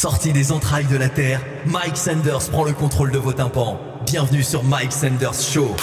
Sorti des entrailles de la Terre, Mike Sanders prend le contrôle de vos tympans. Bienvenue sur Mike Sanders Show.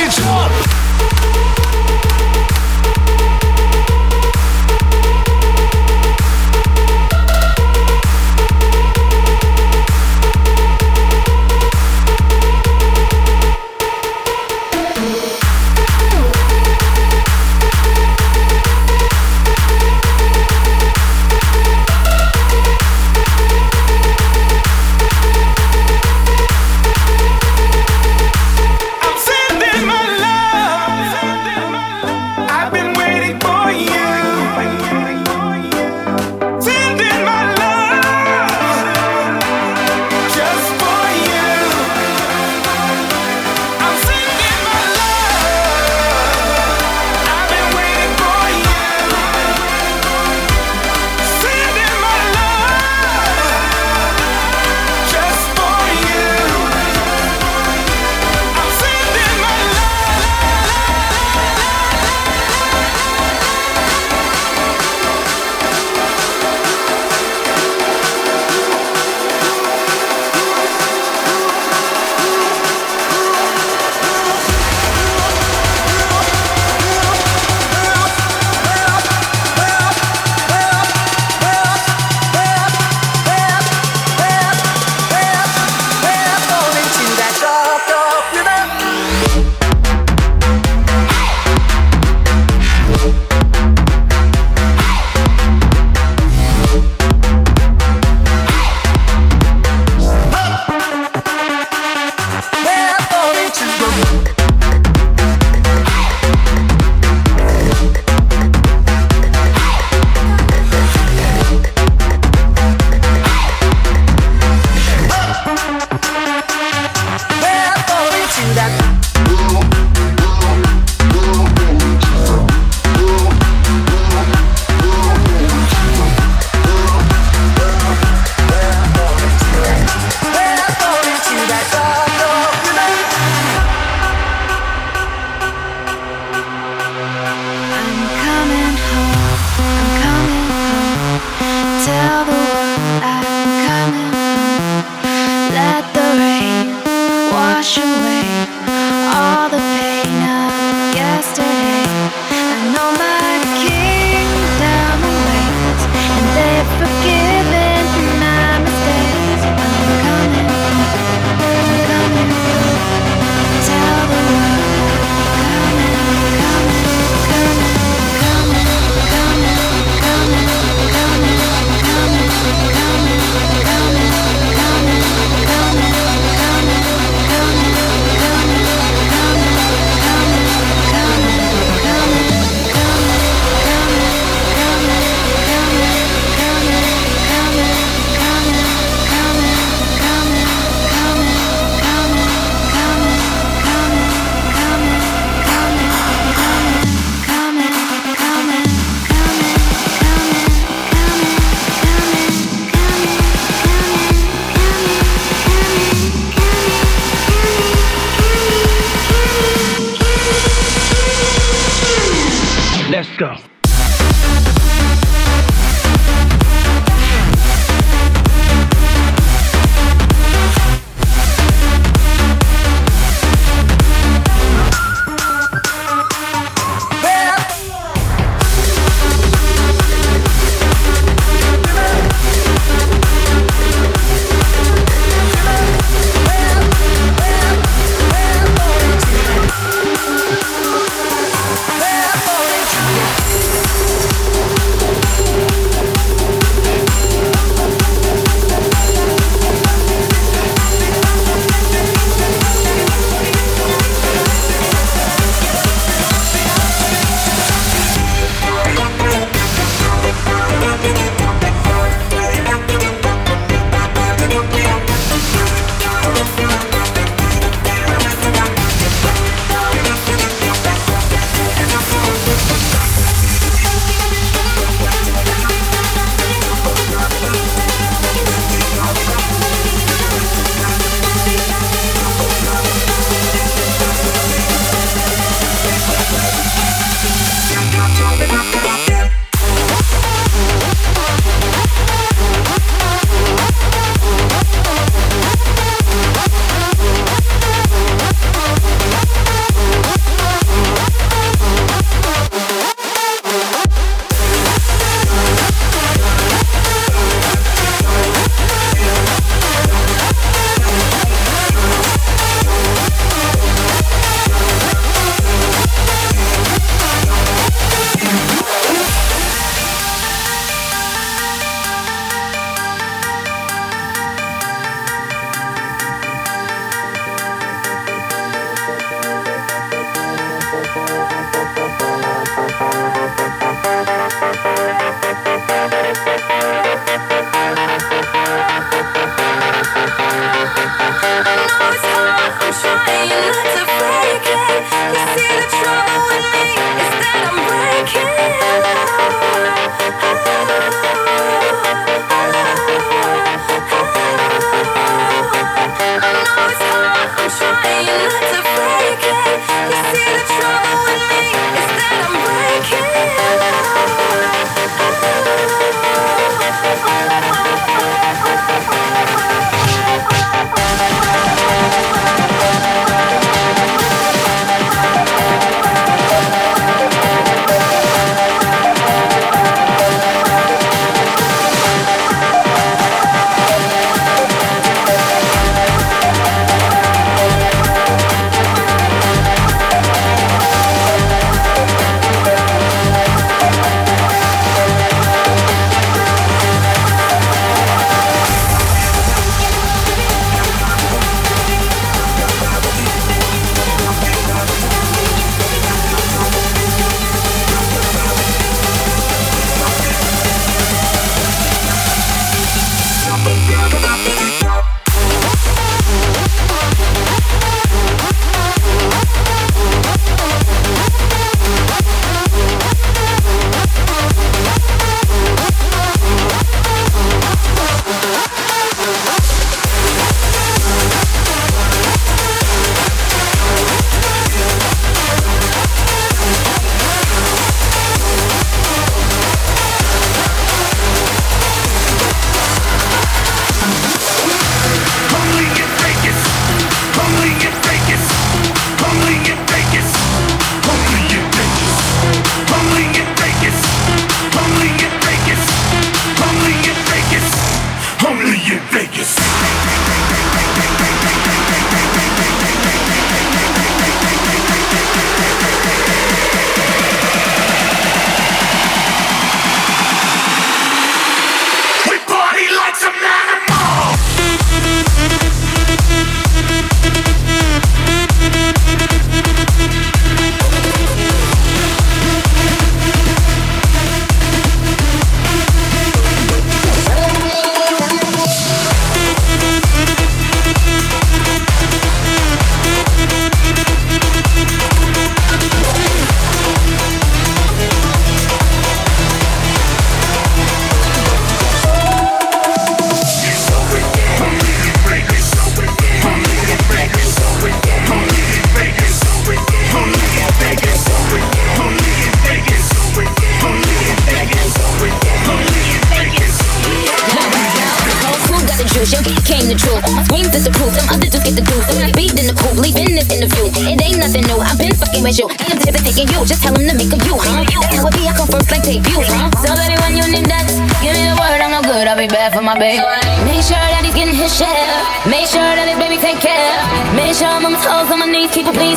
It's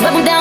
Double down.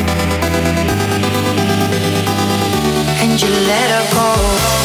you let her go?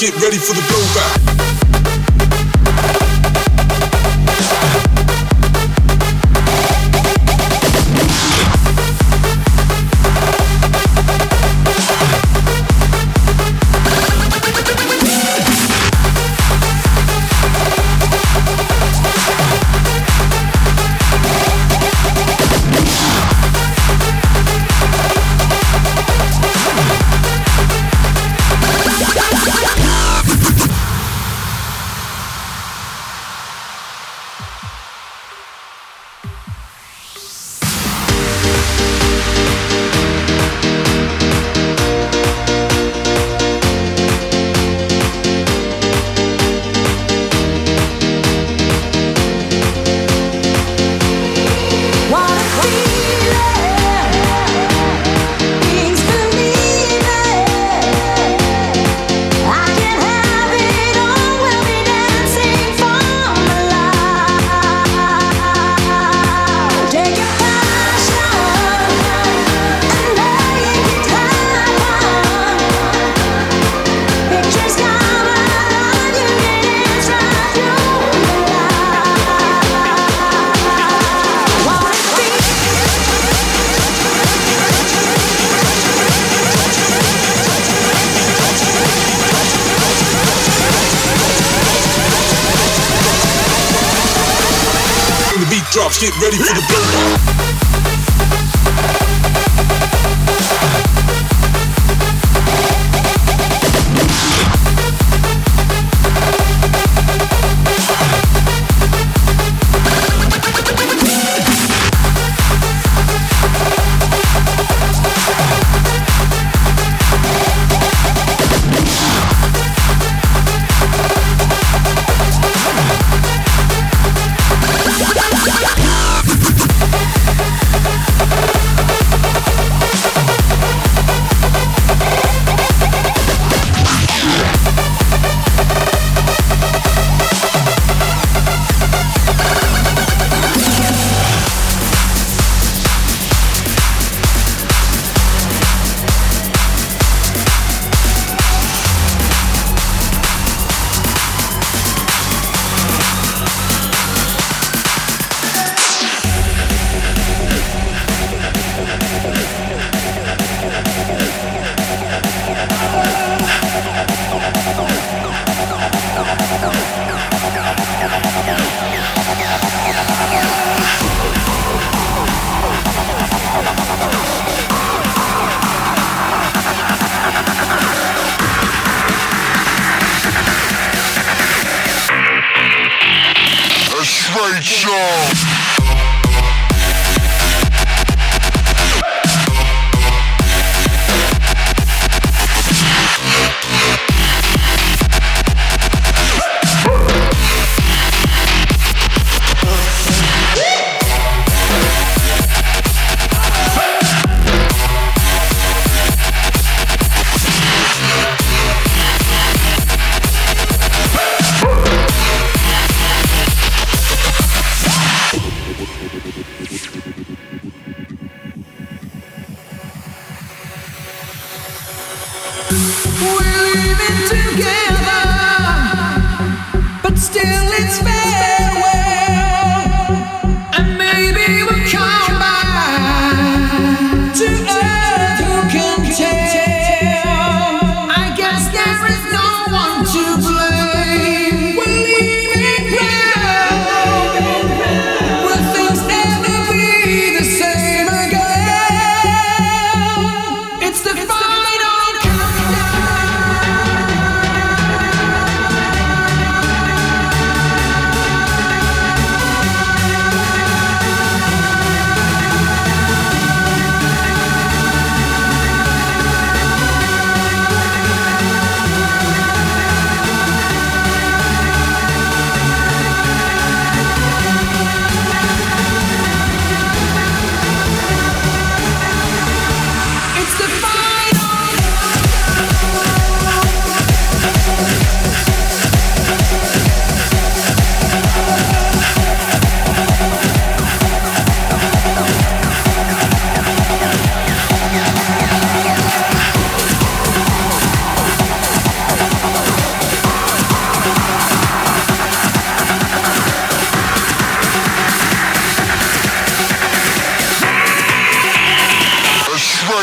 Get ready for the blowback.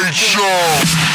Show.